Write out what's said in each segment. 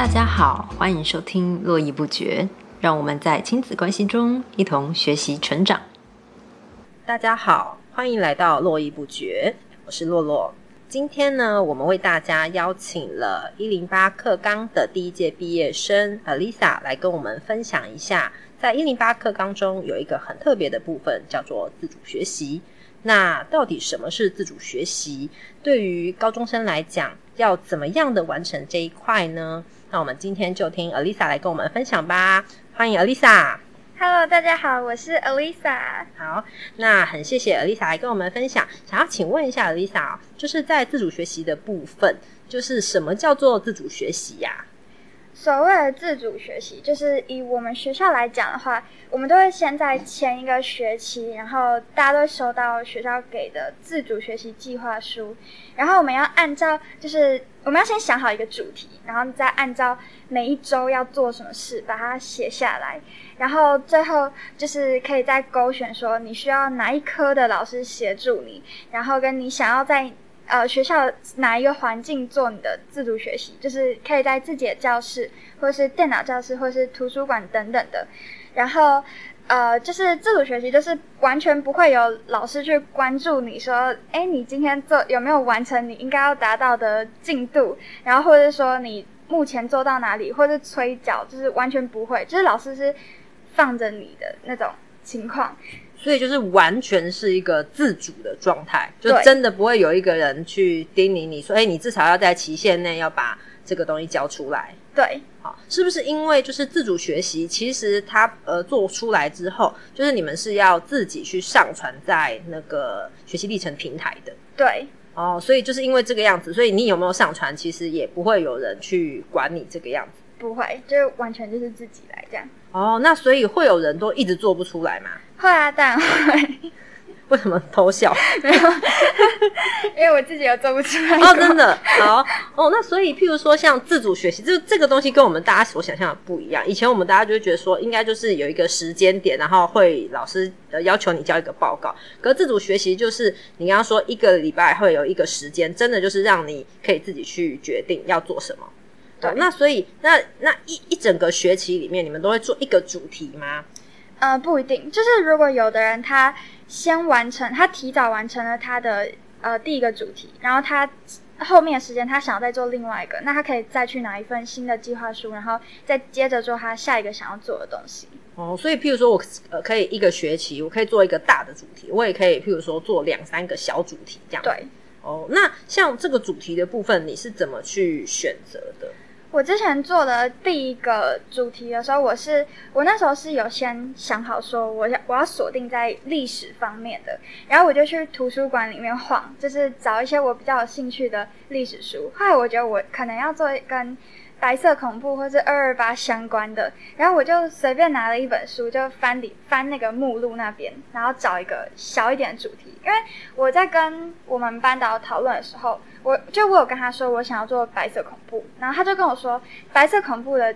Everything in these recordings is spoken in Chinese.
大家好，欢迎收听《络绎不绝》，让我们在亲子关系中一同学习成长。大家好，欢迎来到《络绎不绝》，我是洛洛。今天呢，我们为大家邀请了一零八课纲的第一届毕业生 Alisa 来跟我们分享一下，在一零八课纲中有一个很特别的部分，叫做自主学习。那到底什么是自主学习？对于高中生来讲，要怎么样的完成这一块呢？那我们今天就听 Alisa 来跟我们分享吧。欢迎 Alisa。Hello，大家好，我是 Alisa。好，那很谢谢 Alisa 来跟我们分享。想要请问一下 Alisa 啊，就是在自主学习的部分，就是什么叫做自主学习呀、所谓的自主学习，就是以我们学校来讲的话，我们都会先在前一个学期，然后大家都收到学校给的自主学习计划书，然后我们要按照，就是我们要先想好一个主题，然后再按照每一周要做什么事把它写下来，然后最后就是可以再勾选说你需要哪一科的老师协助你，然后跟你想要在呃学校哪一个环境做你的自主学习，就是可以在自己的教室，或是电脑教室，或是图书馆等等的。然后呃，就是自主学习，就是完全不会有老师去关注你说，哎，你今天做有没有完成你应该要达到的进度，然后或者说你目前做到哪里，或者是催缴，就是完全不会，就是老师是放着你的那种情况。所以就是完全是一个自主的状态，就真的不会有一个人去叮咛你说，哎，你至少要在期限内要把这个东西交出来。对，好，是不是因为就是自主学习，其实它呃做出来之后，就是你们是要自己去上传在那个学习历程平台的对，哦，所以就是因为这个样子，所以你有没有上传，其实也不会有人去管你这个样子不会，就完全就是自己来这样。哦。那所以会有人都一直做不出来吗？会啊，当然会，为什么偷笑？没有，因为我自己有做不出来哦，真的好哦。那所以，譬如说像自主学习，这这个东西跟我们大家所想象的不一样。以前我们大家就会觉得说，应该就是有一个时间点，然后会老师呃要求你交一个报告。可是自主学习就是你刚刚说一个礼拜会有一个时间，真的就是让你可以自己去决定要做什么。对哦那所以那那一一整个学期里面，你们都会做一个主题吗？呃，不一定，就是如果有的人他先完成，他提早完成了他的呃第一个主题，然后他后面的时间他想要再做另外一个，那他可以再去拿一份新的计划书，然后再接着做他下一个想要做的东西。哦，所以譬如说我呃可以一个学期，我可以做一个大的主题，我也可以譬如说做两三个小主题这样。对，哦，那像这个主题的部分，你是怎么去选择的？我之前做的第一个主题的时候，我是我那时候是有先想好说我要我要锁定在历史方面的，然后我就去图书馆里面晃，就是找一些我比较有兴趣的历史书。后来我觉得我可能要做跟白色恐怖或是二二八相关的，然后我就随便拿了一本书，就翻里翻那个目录那边，然后找一个小一点的主题。因为我在跟我们班导讨论的时候，我就我有跟他说我想要做白色恐怖，然后他就跟我说白色恐怖的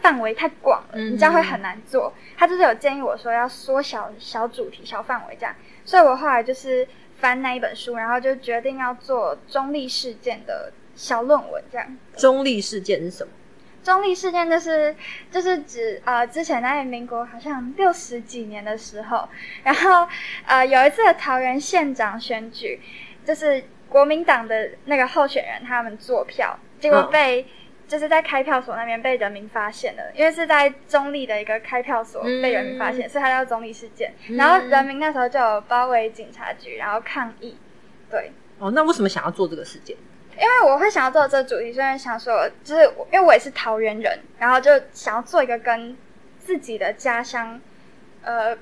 范围太广了，嗯你这样会很难做。他就是有建议我说要缩小小主题、小范围这样，所以我后来就是翻那一本书，然后就决定要做中立事件的小论文这样。中立事件是什么？中立事件就是就是指呃之前在民国好像六十几年的时候，然后呃有一次的桃园县长选举，就是国民党的那个候选人他们做票，结果嗯被、就是在开票所那边被人民发现了，因为是在中立的一个开票所被人民发现，所以它叫中立事件。然后人民那时候就有包围警察局，然后抗议，对。哦，那为什么想要做这个事件？因为我会想要做这个主题，虽然想说，就是因为我也是桃园人，然后就想要做一个跟自己的家乡，呃，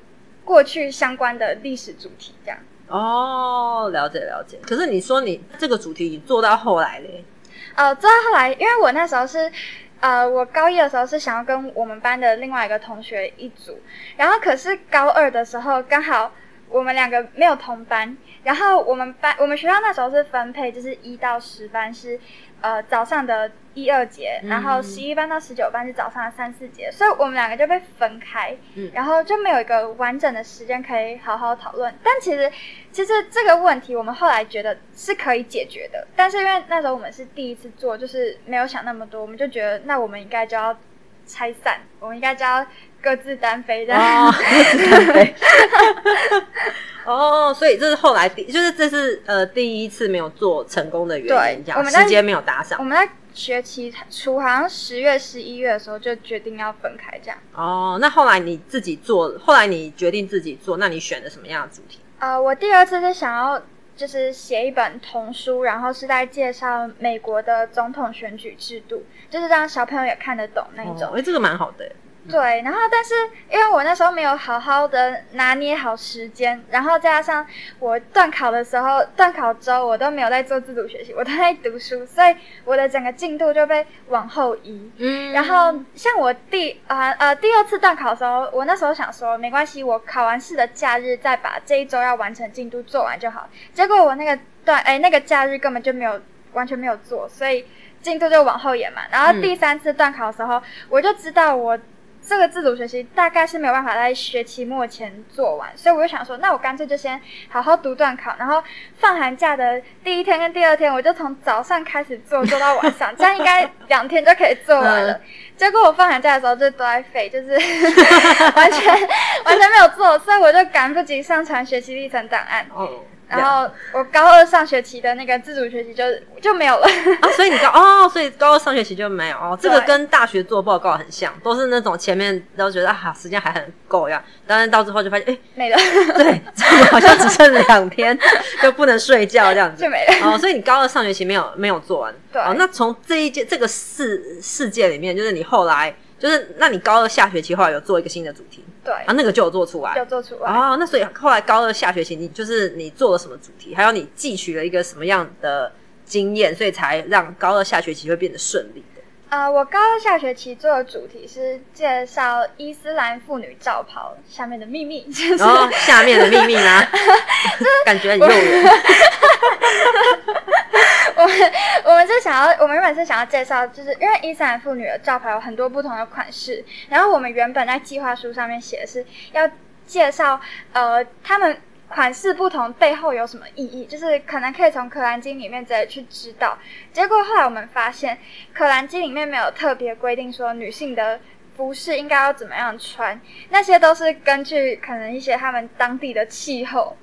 过去相关的历史主题，这样。哦，了解了解。可是你说你这个主题你做到后来嘞？呃，做到后来，因为我那时候是，呃，我高一的时候是想要跟我们班的另外一个同学一组，然后可是高二的时候刚好我们两个没有同班，然后我们班我们学校那时候是分配，就是一到十班是呃早上的一二节，然后十一班到十九班是早上的三四节，所以我们两个就被分开，嗯。然后就没有一个完整的时间可以好好讨论。但其实其实这个问题我们后来觉得是可以解决的，但是因为那时候我们是第一次做，就是没有想那么多，我们就觉得那我们应该就要拆散，我们应该就要各自单飞这样。哦，所以这是后来第，就是这是呃第一次没有做成功的原因，这样对我们时间没有搭上我。们在学期初好像十月、十一月的时候就决定要分开这样。哦，那后来你自己做，后来你决定自己做，那你选的什么样的主题？呃，我第二次是想要就是写一本童书，然后是在介绍美国的总统选举制度，就是让小朋友也看得懂那一种。哦，哎、这个蛮好的。对，然后但是因为我那时候没有好好的拿捏好时间，然后加上我断考的时候，断考周我都没有在做自主学习，我都在读书，所以我的整个进度就被往后移。嗯然后像我第啊呃第二次段考的时候，我那时候想说没关系，我考完试的假日再把这一周要完成进度做完就好。结果我那个段哎那个假日根本就没有完全没有做，所以进度就往后延嘛。然后第三次段考的时候，我就知道我。这个自主学习大概是没有办法在学期末前做完，所以我就想说，那我干脆就先好好读段考，然后放寒假的第一天跟第二天，我就从早上开始做，做到晚上，这样应该两天就可以做完了。结果我放寒假的时候就都在废，就是 完全完全没有做，所以我就赶不及上传学习历程档案。哦，然后我高二上学期的那个自主学习就就没有了。啊，所以你高哦，所以高二上学期就没有哦，这个跟大学做报告很像，都是那种前面都觉得啊时间还很够呀，但是到最后就发现，哎，没了，对，怎么好像只剩两天就不能睡觉这样子就。没了。哦，所以你高二上学期没有没有做完，对哦，那从这一届这个世世界里面，就是你后来就是，那你高二下学期后来有做一个新的主题对，啊，那个就有做出来就做出来。哦，那所以后来高二下学期你就是你做了什么主题，还有你汲取了一个什么样的经验，所以才让高二下学期会变得顺利的。呃，我高二下学期做的主题是介绍伊斯兰妇女罩袍下面的秘密，就是、然后下面的秘密呢，感觉很诱人。我们我们是想要，我们原本是想要介绍，就是因为伊斯兰妇女的罩袍有很多不同的款式，然后我们原本在计划书上面写的是要介绍呃他们款式不同背后有什么意义，就是可能可以从《可兰经》里面直接去知道。结果后来我们发现，《可兰经》里面没有特别规定说女性的。服饰应该要怎么样穿？那些都是根据可能一些他们当地的气候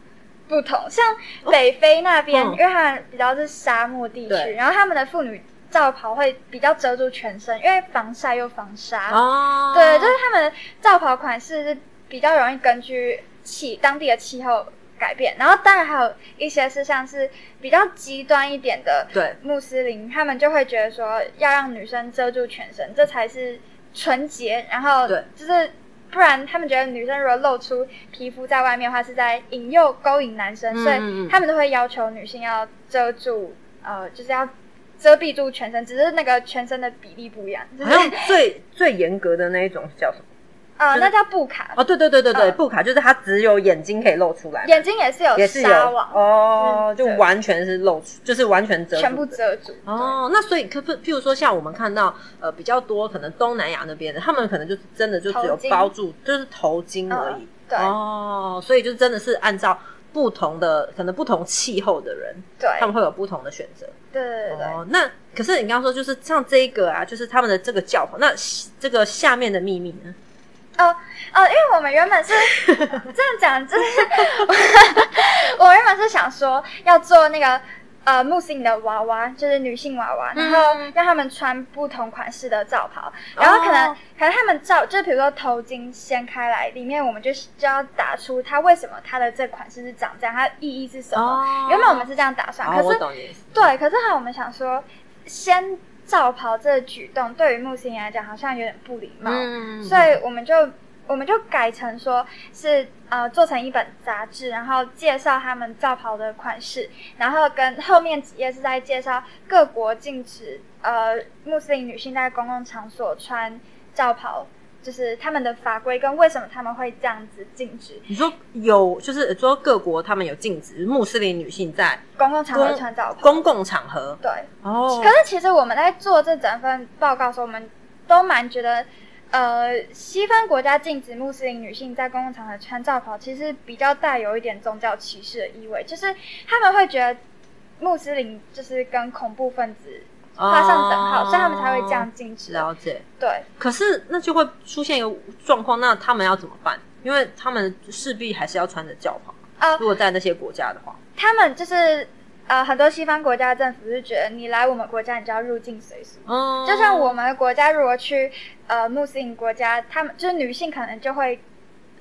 不同，像北非那边，嗯因为他们比较是沙漠地区，然后他们的妇女罩袍会比较遮住全身，因为防晒又防沙。哦，对，就是他们的罩袍款式是比较容易根据气当地的气候改变，然后当然还有一些是像是比较极端一点的对穆斯林，他们就会觉得说要让女生遮住全身，这才是纯洁，然后对就是。不然，他们觉得女生如果露出皮肤在外面的话，是在引诱、勾引男生，所以他们都会要求女性要遮住，呃，就是要遮蔽住全身，只是那个全身的比例不一样。就是好像最最严格的那一种是叫什么？呃，就是那叫布卡，哦，对对对对对，嗯布卡就是它只有眼睛可以露出来，眼睛也是有也是有纱网，哦，就完全是露出，就是完全遮住全部遮住。哦，那所以可不，譬如说像我们看到呃比较多可能东南亚那边的，他们可能就是真的就只有包住，就是头巾而已。嗯对哦，所以就真的是按照不同的可能不同气候的人，对他们会有不同的选择。对对对对，哦，那可是你刚刚说就是像这一个啊，就是他们的这个教皇，那这个下面的秘密呢？哦哦，因为我们原本是 这样讲，就是 我原本是想说要做那个呃穆斯林的娃娃，就是女性娃娃，然后嗯让他们穿不同款式的罩袍，然后可能、哦可能他们罩，就比如说头巾掀开来，里面我们就就要打出它为什么它的这款式是长这样，它的意义是什么。哦原本我们是这样打算，哦，可是懂你的意思。对，可是后来我们想说，掀罩袍这个举动对于穆斯林来讲好像有点不礼貌，嗯所以我们就我们就改成说是呃做成一本杂志，然后介绍他们罩袍的款式，然后跟后面几页是在介绍各国禁止呃穆斯林女性在公共场所穿罩袍就是他们的法规跟为什么他们会这样子禁止？你说有，就是说各国他们有禁止穆斯林女性在公共场合穿罩袍。公共场合？对，哦。可，是其实我们在做这整份报告的时候，我们都蛮觉得，呃，西方国家禁止穆斯林女性在公共场合穿罩袍，其实比较带有一点宗教歧视的意味，就是他们会觉得穆斯林就是跟恐怖分子画上等号，所以他们才会这样禁止。了解。对，可是那就会出现一个状况，那他们要怎么办？因为他们势必还是要穿着教袍。呃如果在那些国家的话，他们就是呃，很多西方国家政府是觉得你来我们国家，你就要入境随俗。哦，就像我们的国家，如果去呃穆斯林国家，他们就是女性可能就会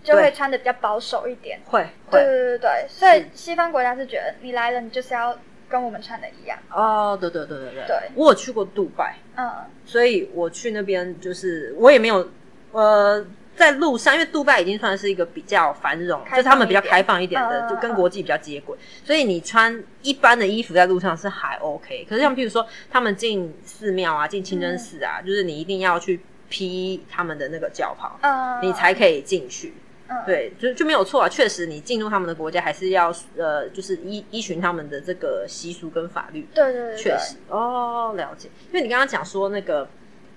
就会穿的比较保守一点。会会对对对对，所以西方国家是觉得你来了，你就是要跟我们穿的一样。哦，对对对对对，对我有去过杜拜，嗯，所以我去那边就是我也没有呃。在路上，因为杜拜已经算是一个比较繁荣，就是他们比较开放一点的，嗯就跟国际比较接轨，所以你穿一般的衣服在路上是还 OK。可是像譬如说，他们进寺庙啊，进清真寺啊，就是你一定要去披他们的那个教袍，嗯，你才可以进去。嗯，对，就就没有错啊。确实，你进入他们的国家还是要呃，就是依依循他们的这个习俗跟法律。对对对，确实哦，了解。因为你刚刚讲说那个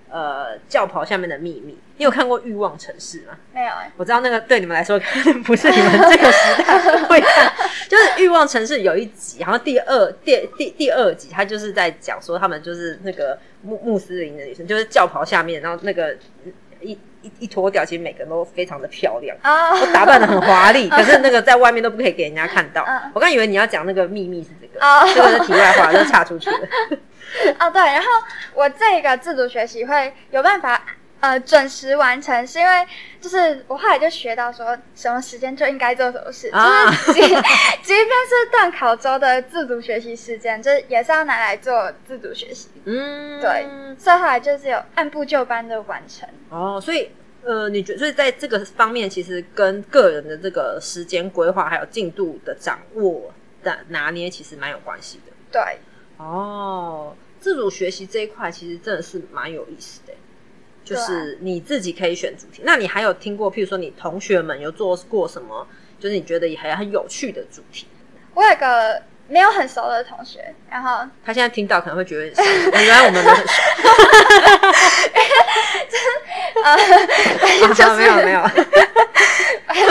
呃教袍下面的秘密，你有看过《欲望城市》吗？没有哎，我知道那个对你们来说可能不是你们这个时代 会看，就是《欲望城市》有一集，好像第二第第第二集，他就是在讲说他们就是那个穆穆斯林的女生，就是教袍下面，然后那个一一一脱掉，其实每个人都非常的漂亮。啊，都打扮的很华丽，可是那个在外面都不可以给人家看到嗯。我刚以为你要讲那个秘密是这个，哦这个是题外话，就岔出去了。哦，对，然后我这个自主学习会有办法呃准时完成，是因为就是我后来就学到说什么时间就应该做什么事，啊就是即 即便是断考周的自主学习时间，就是也是要拿来做自主学习。嗯，对，所以后来就是有按部就班的完成。哦，所以呃，你觉所以在这个方面，其实跟个人的这个时间规划还有进度的掌握的拿捏，其实蛮有关系的。对，哦，自主学习这一块其实真的是蛮有意思的，就是你自己可以选主题。那你还有听过，譬如说你同学们有做过什么，就是你觉得也还很有趣的主题？我有一个没有很熟的同学，然后他现在听到可能会觉得很伤心，原来我们没很熟。呃，就是、啊没有没有，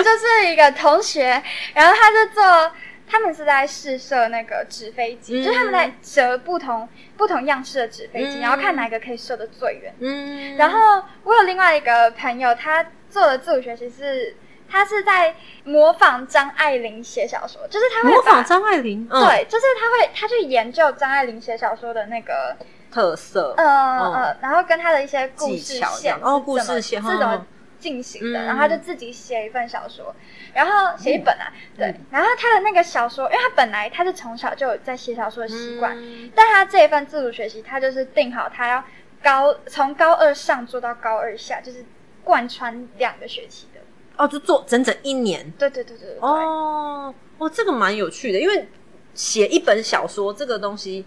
就是一个同学，然后他就做，他们是在试射那个纸飞机，嗯。就是他们在折不同不同样式的纸飞机，嗯。然后看哪个可以射得最远。嗯。然后我有另外一个朋友，他做的自主学习是，他是在模仿张爱玲写小说，就是他会模仿张爱玲，嗯，对，就是他会他去研究张爱玲写小说的那个特色，呃嗯呃，然后跟他的一些故事线哦故事线是怎么嗯进行的，嗯。然后他就自己写一份小说，然后写一本啊，对嗯，然后他的那个小说，因为他本来他是从小就有在写小说的习惯，嗯。但他这一份自主学习，他就是定好他要高从高二上做到高二下，就是贯穿两个学期的，哦，就做整整一年。对对对对对，哦，哦，这个蛮有趣的，因为写一本小说这个东西，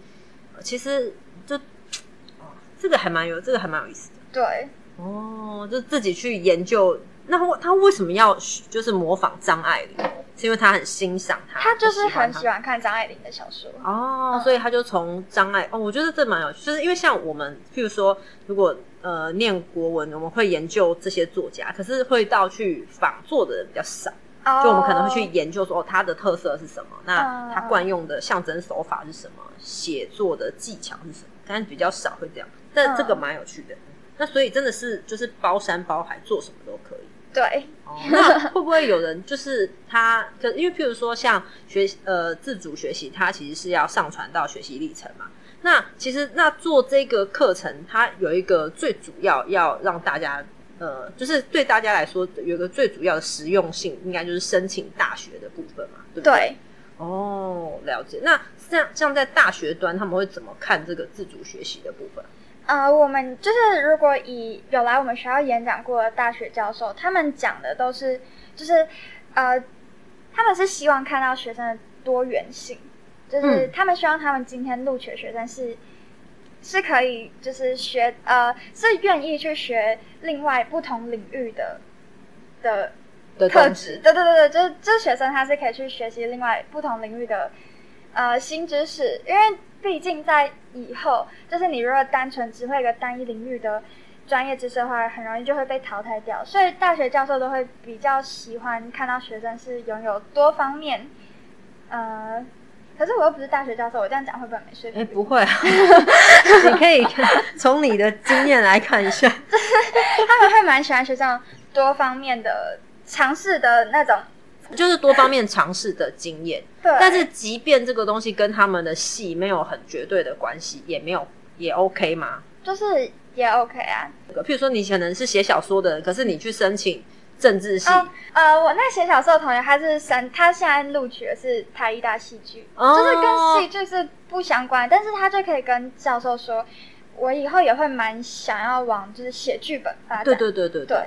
呃其实就，哦，这个还蛮有，这个还蛮有意思的。对，哦，就自己去研究。那他他为什么要就是模仿张爱玲？是因为他很欣赏她，他就是很喜欢看张爱玲的小说，哦，所以他就从张爱哦，我觉得这蛮有趣，就是因为像我们，譬如说，如果呃念国文，我们会研究这些作家，可是会到去仿作的人比较少，就我们可能会去研究说，哦，他的特色是什么，那嗯他惯用的象征手法是什么，写作的技巧是什么，但是比较少会这样，但嗯这个蛮有趣的。那所以真的是就是包山包海，做什么都可以。对，哦，那会不会有人就是他？可因为譬如说像学呃自主学习，它其实是要上传到学习历程嘛。那其实那做这个课程，它有一个最主要要让大家呃，就是对大家来说有一个最主要的实用性，应该就是申请大学的部分嘛，对不对？对，哦，了解。那像像在大学端，他们会怎么看这个自主学习的部分？呃，我们就是如果以有来我们学校演讲过的大学教授，他们讲的都是就是呃，他们是希望看到学生的多元性，就是嗯他们希望他们今天录取的学生是是可以就是学呃是愿意去学另外不同领域的的的特质，对对对对，就是这学生他是可以去学习另外不同领域的呃新知识，因为毕竟在以后，就是你如果单纯只会一个单一领域的专业知识的话，很容易就会被淘汰掉。所以大学教授都会比较喜欢看到学生是拥有多方面，呃，可是我又不是大学教授，我这样讲会不会没说服哎，力？不会啊，你可以 从你的经验来看一下。他们会蛮喜欢学校多方面的尝试的那种，就是多方面尝试的经验。对，但是即便这个东西跟他们的戏没有很绝对的关系，也没有也 OK 吗？就是也 OK 啊。譬如说你可能是写小说的人，可是你去申请政治系，哦，呃，我那写小说的同学，他是三，他现在录取的是台艺大戏剧，哦就是跟戏剧是不相关，但是他就可以跟教授说，我以后也会蛮想要往就是写剧本发展。对对对对对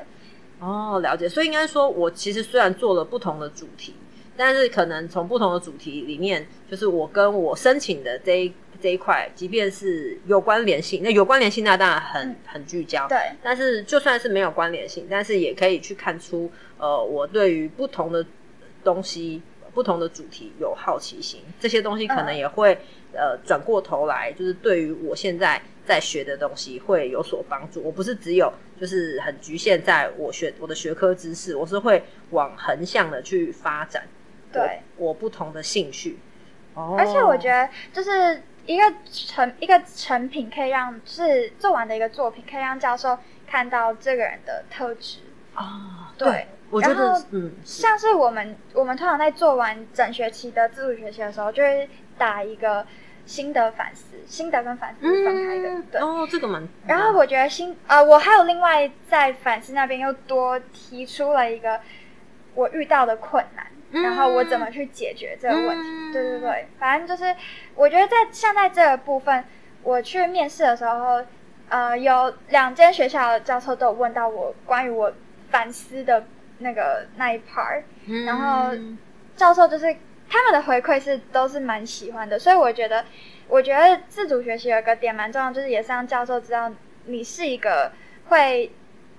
哦，了解。所以应该说，我其实虽然做了不同的主题，但是可能从不同的主题里面，就是我跟我申请的这一这一块，即便是有关联性，那有关联性那当然很、嗯很聚焦。对但是就算是没有关联性，但是也可以去看出，呃，我对于不同的东西、不同的主题有好奇心，这些东西可能嗯也会、呃转过头来，就是对于我现在在学的东西会有所帮助。我不是只有就是很局限在我学我的学科知识，我是会往横向的去发展，对我我不同的兴趣。哦，而且我觉得就是一个成一个成品，可以让是做完的一个作品，可以让教授看到这个人的特质。啊，对我觉然后得嗯，像是我们我们通常在做完整学期的自主学习的时候，就会打一个心得反思，心得跟反思是分开的，对。嗯哦，这个蛮，然后我觉得心呃，我还有另外在反思那边又多提出了一个我遇到的困难，嗯然后我怎么去解决这个问题。嗯对对对，反正就是我觉得在现在这个部分，我去面试的时候，呃，有两间学校的教授都有问到我关于我反思的那个那一 part，嗯然后教授就是他们的回馈是都是蛮喜欢的，所以我觉得，我觉得自主学习有个点蛮重要，就是也是让教授知道你是一个会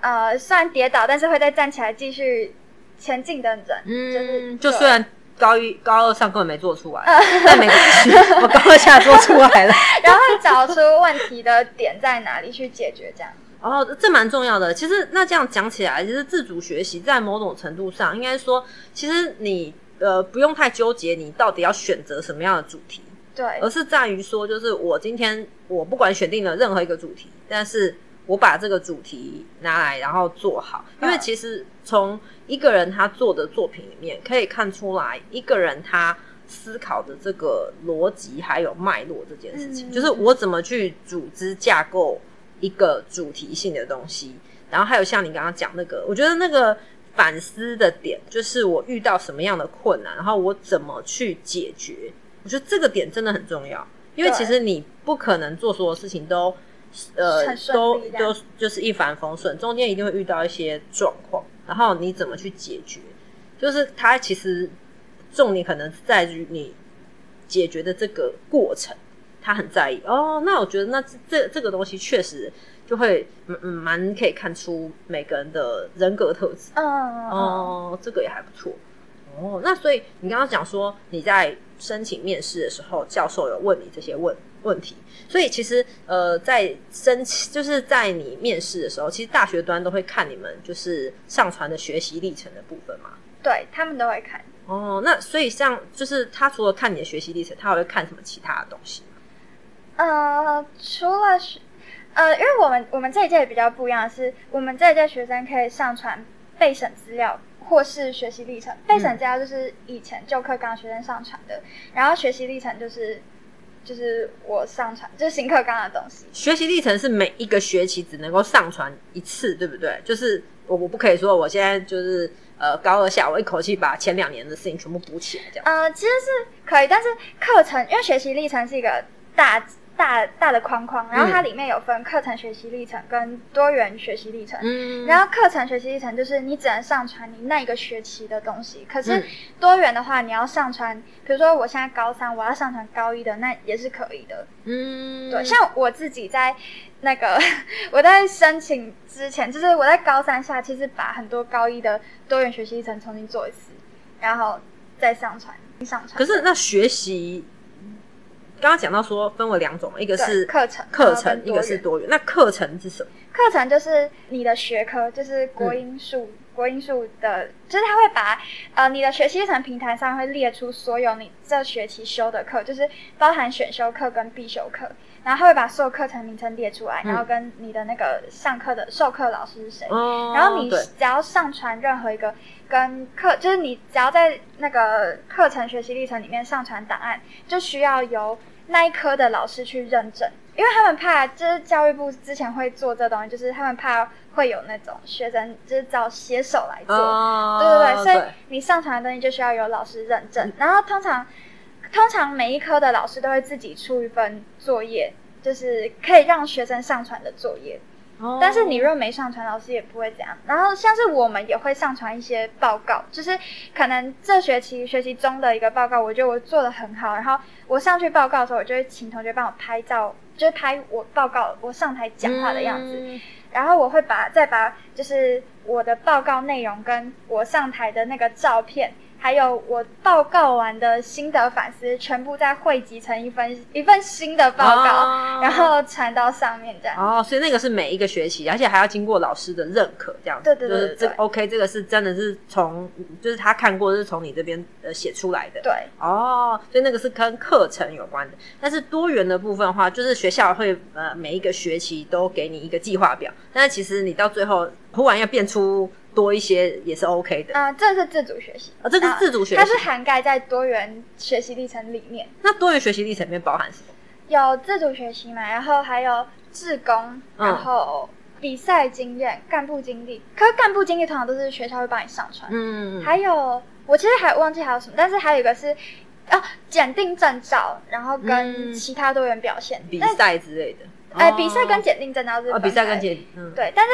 呃虽然跌倒，但是会再站起来继续前进的人，嗯就是嗯，就虽然高一、高二上根本没做出来，但没关系，我高二下做出来了。然后找出问题的点在哪里去解决，这样。哦，这蛮重要的。其实那这样讲起来，其实自主学习在某种程度上，应该说，其实你呃不用太纠结你到底要选择什么样的主题，对。而是在于说，就是我今天我不管选定了任何一个主题，但是我把这个主题拿来然后做好，因为嗯。其实从一个人他做的作品里面可以看出来，一个人他思考的这个逻辑还有脉络这件事情，嗯。就是我怎么去组织架构一个主题性的东西，然后还有像你刚刚讲那个，我觉得那个。反思的点就是我遇到什么样的困难，然后我怎么去解决。我觉得这个点真的很重要，因为其实你不可能做所有事情都呃都都就是一帆风顺，中间一定会遇到一些状况，然后你怎么去解决？就是它其实重点可能在于你解决的这个过程，他很在意哦。那我觉得那这这这个东西确实就会嗯嗯蛮可以看出每个人的人格特质。哦，这个也还不错。哦，那所以你刚刚讲说你在申请面试的时候，教授有问你这些问问题，所以其实呃，在申请就是在你面试的时候，其实大学端都会看你们就是上传的学习历程的部分嘛。对他们都会看。哦，那所以像就是他除了看你的学习历程，他还会看什么其他的东西吗？呃，除了学呃，因为我们我们这一届比较不一样的是，我们这一届学生可以上传备审资料或是学习历程。备审资料就是以前旧课纲学生上传的，然后学习历程就是就是我上传就是新课纲的东西。学习历程是每一个学期只能够上传一次，对不对？就是我我不可以说我现在就是呃高二下，我一口气把前两年的事情全部补起来，这样。呃，其实是可以，但是课程因为学习历程是一个大大大的框框，然后它里面有分课程学习历程跟多元学习历程。嗯，然后课程学习历程就是你只能上传你那一个学期的东西，可是嗯多元的话，你要上传，比如说我现在高三，我要上传高一的，那也是可以的。嗯，对，像我自己在那个 我在申请之前，就是我在高三下，其实把很多高一的多元学习历程重新做一次，然后再上传上传。可是那学习，刚刚讲到说分为两种，一个是课程课程，一个是多元。那课程是什么？课程就是你的学科，就是国英数，国英数的，就是他会把呃你的学习历程平台上会列出所有你这学期修的课，就是包含选修课跟必修课，然后他会把所有课程名称列出来，嗯。然后跟你的那个上课的授课老师是谁，哦然后你只要上传任何一个跟课，就是你只要在那个课程学习历程里面上传档案，就需要由那一科的老师去认证，因为他们怕，就是教育部之前会做这东西，就是他们怕会有那种学生就是找写手来做，哦，对对对，所以你上传的东西就需要有老师认嗯证，然后通常通常每一科的老师都会自己出一份作业，就是可以让学生上传的作业。哦但是你若没上传，老师也不会怎样。然后像是我们也会上传一些报告，就是可能这学期学习中的一个报告，我觉得我做的很好，然后我上去报告的时候，我就会请同学帮我拍照，就是拍我报告我上台讲话的样子。嗯然后我会把再把就是我的报告内容跟我上台的那个照片，还有我报告完的心得反思，全部再汇集成一份一份新的报告，哦然后传到上面这样。哦，所以那个是每一个学期，而且还要经过老师的认可，这样子。对对对就是这 OK，这个是真的是从，就是他看过，是从你这边呃写出来的。对，哦，所以那个是跟课程有关的。但是多元的部分的话，就是学校会呃每一个学期都给你一个计划表，但是其实你到最后忽然要变出多一些也是 OK 的。嗯、这是自主学习，哦这是自主学习。它是涵盖在多元学习历程里面，那多元学习历程里面包含什么？有自主学习嘛，然后还有志工，嗯。然后比赛经验、干部经历。可是干部经历通常都是学校会帮你上传，嗯，还有我其实还忘记还有什么，但是还有一个是哦，检定证照，然后跟嗯。其他多元表现比。赛之类的。呃，哦比赛跟检定证照是哦，比赛跟检嗯，对，但是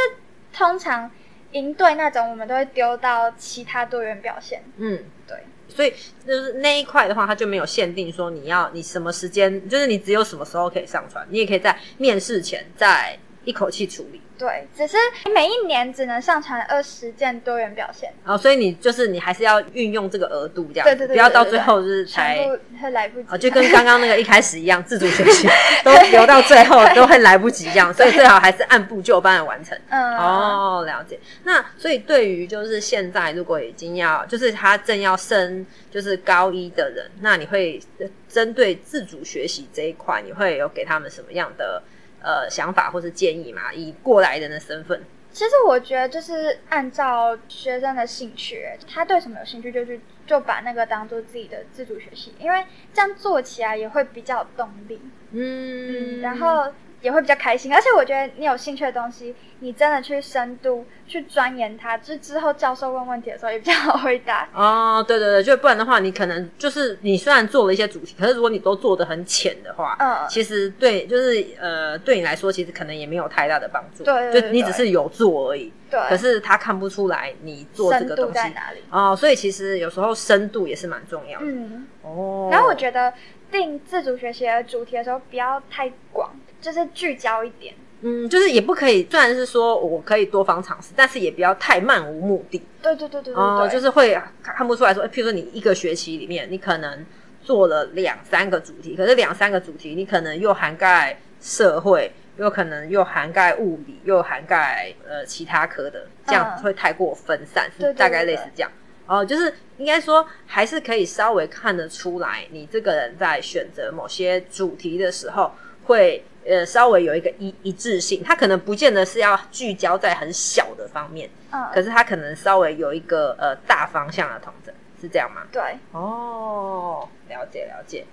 通常营队那种我们都会丢到其他队员表现。嗯。对，所以就是那一块的话，它就没有限定说你要你什么时间，就是你只有什么时候可以上传，你也可以在面试前再一口气处理。对，只是每一年只能上传二十件多元表现，哦，所以你就是你还是要运用这个额度这样子，对对对不要到最后就是才会来不及。哦，就跟刚刚那个一开始一样，自主学习 都留到最后都会来不及这样，所以最好还是按部就班的完成。嗯，哦，了解。那所以对于就是现在如果已经要就是他正要升就是高一的人，那你会呃针对自主学习这一块，你会有给他们什么样的呃想法或是建议嘛？以过来人的身份，其实我觉得就是按照学生的兴趣，他对什么有兴趣，就去就把那个当做自己的自主学习，因为这样做起来也会比较有动力，嗯嗯，然后也会比较开心。而且我觉得你有兴趣的东西，你真的去深度去钻研它，就之后教授问问题的时候也比较好回答。哦，对对对，就不然的话，你可能就是你虽然做了一些主题，可是如果你都做的很浅的话，嗯其实对，就是呃，对你来说，其实可能也没有太大的帮助。对对对就你只是有做而已，对，可是他看不出来你做这个东西在哪里？哦，所以其实有时候深度也是蛮重要的。嗯，哦，然后我觉得定自主学习的主题的时候不要太广，就是聚焦一点。嗯，就是也不可以，虽然是说我可以多方尝试，但是也不要太漫无目的。对对对对对对，哦，就是会看不出来说，譬如说你一个学期里面，你可能做了两三个主题，可是两三个主题你可能又涵盖社会，又可能又涵盖物理，又涵盖呃其他科的，这样嗯会太过分散，对大概类似这样。哦，就是应该说，还是可以稍微看得出来，你这个人在选择某些主题的时候，会呃稍微有一个一一致性。它可能不见得是要聚焦在很小的方面，嗯，可是它可能稍微有一个呃大方向的统整，是这样吗？对，哦，了解了解。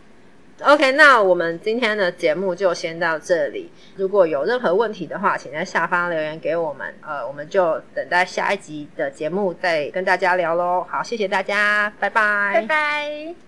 OK，那我们今天的节目就先到这里。如果有任何问题的话，请在下方留言给我们。呃，我们就等待下一集的节目再跟大家聊喽。好，谢谢大家，拜拜拜拜。